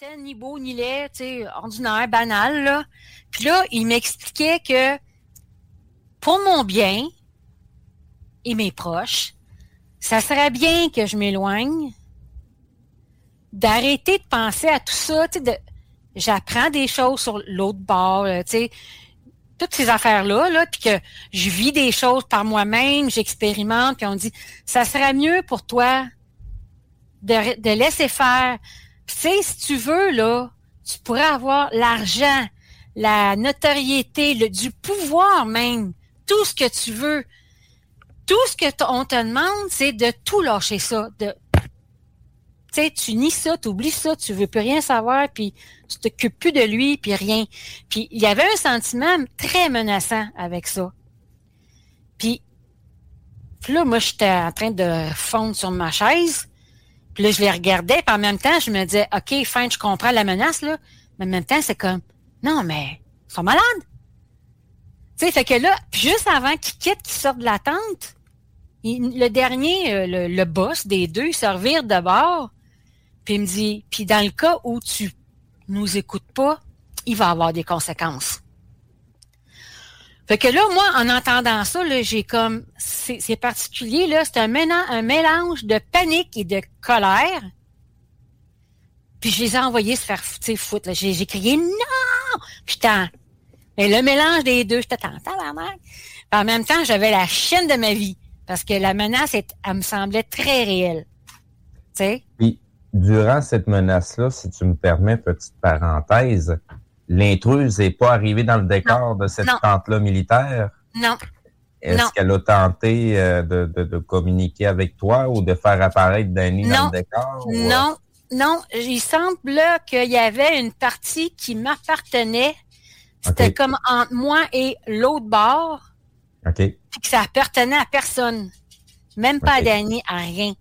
Ni beau, ni laid, tu sais, ordinaire, banal, là. Puis là, il m'expliquait que pour mon bien et mes proches, ça serait bien que je m'éloigne, d'arrêter de penser à tout ça, tu de, j'apprends des choses sur l'autre bord, tu toutes ces affaires-là, là, puis que je vis des choses par moi-même, j'expérimente, puis on dit, ça serait mieux pour toi de, de laisser faire. Sais, si tu veux, là, tu pourrais avoir l'argent, la notoriété, le, du pouvoir même, tout ce que tu veux. Tout ce que on te demande, c'est de tout lâcher ça, de tu sais, tu nies ça, tu oublies ça, tu veux plus rien savoir, puis tu t'occupes plus de lui, puis rien. Puis il y avait un sentiment très menaçant avec ça. Puis là, moi, j'étais en train de fondre sur ma chaise. Puis là, je les regardais, puis en même temps, je me disais, OK, fin, je comprends la menace, là. Mais en même temps, c'est comme, non, mais ils sont malades. Tu sais, fait que là, juste avant qu'ils quittent, qu'ils sortent de la tente, le dernier, euh, le, boss des deux, servir de bord, puis il me dit, puis dans le cas où tu nous écoutes pas, il va avoir des conséquences. Fait que là, moi, en entendant ça, j'ai comme, c'est particulier, là, c'est un, mélange de panique et de colère. Puis je les ai envoyés se faire foutre. J'ai crié non! Putain! Mais le mélange des deux, j'étais en tabarnak. En même temps, j'avais la chaîne de ma vie. Parce que la menace, elle, me semblait très réelle. Tu sais? durant cette menace-là, si tu me permets, petite parenthèse, l'intruse n'est pas arrivée dans le décor de cette tente-là militaire? Non. Est-ce qu'elle a tenté euh, de, communiquer avec toi ou de faire apparaître Danny dans le décor? Non, non. Il semble qu'il y avait une partie qui m'appartenait. C'était comme entre moi et l'autre bord. OK. Puis que ça appartenait à personne. Même pas à Danny, à rien.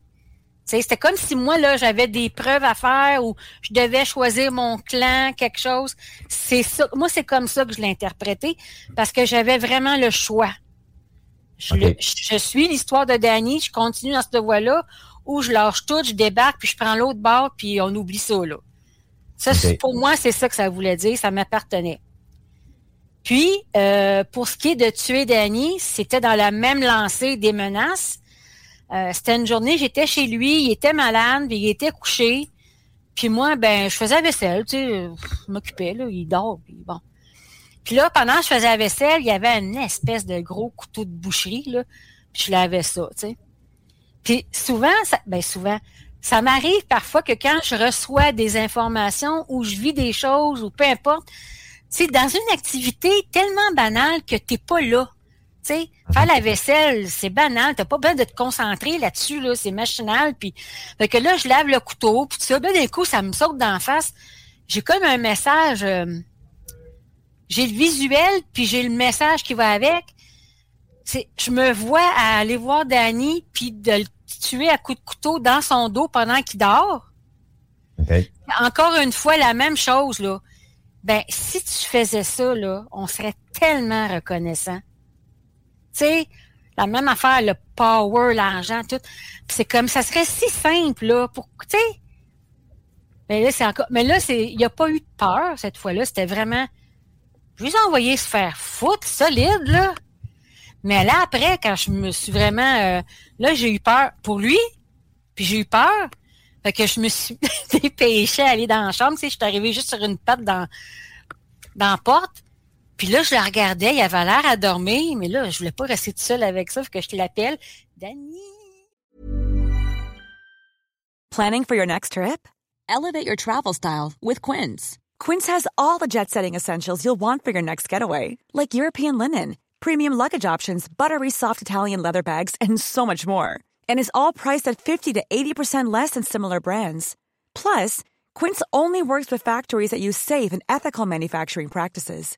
C'était comme si moi, là, j'avais des preuves à faire ou je devais choisir mon clan, quelque chose. C'est ça. Moi, c'est comme ça que je l'ai interprété parce que j'avais vraiment le choix. Je, suis l'histoire de Danny, je continue dans cette voie-là où je lâche tout, je débarque, puis je prends l'autre bord, puis on oublie ça, là. Ça, pour moi, c'est ça que ça voulait dire, ça m'appartenait. Puis, euh, pour ce qui est de tuer Danny, c'était dans la même lancée des menaces. Euh, c'était une journée, j'étais chez lui, il était malade, il était couché. Puis moi, ben, je faisais la vaisselle, tu sais, je m'occupais, là, il dort, puis bon. Puis là, pendant que je faisais la vaisselle, il y avait une espèce de gros couteau de boucherie, là, puis je lavais ça, tu sais. Puis souvent, ça, ben souvent, ça m'arrive parfois que quand je reçois des informations ou je vis des choses ou peu importe, c'est dans une activité tellement banale que t'es pas là sais, faire la vaisselle, c'est banal. T'as pas besoin de te concentrer là-dessus, là. C'est machinal. Puis, fait que là, je lave le couteau, puis ça. Ben, d'un coup, ça me saute d'en face. J'ai comme un message. Euh, j'ai le visuel, puis j'ai le message qui va avec. C'est, je me vois à aller voir Danny, puis de le tuer à coup de couteau dans son dos pendant qu'il dort. Encore une fois, la même chose, là. Ben, si tu faisais ça, là, on serait tellement reconnaissant. Tu sais, la même affaire, le power, l'argent, tout. C'est comme, ça serait si simple, là, pour, tu sais. Mais là, c'est encore, mais là, c'est, il n'y a pas eu de peur, cette fois-là. C'était vraiment, je lui ai envoyé se faire foutre, solide, là. Mais là, après, quand je me suis vraiment, euh, là, j'ai eu peur pour lui, puis j'ai eu peur, Fait que je me suis dépêchée à aller dans la chambre. Tu sais, je suis arrivée juste sur une patte dans, dans la porte. Puis là, je la regardais, il avait l'air à dormir, mais là, je voulais pas rester toute seule avec ça, que je l'appelle. Dani! Planning for your next trip? Elevate your travel style with Quince. Quince has all the jet-setting essentials you'll want for your next getaway, like European linen, premium luggage options, buttery soft Italian leather bags, and so much more. And is all priced at 50 to 80% less than similar brands. Plus, Quince only works with factories that use safe and ethical manufacturing practices.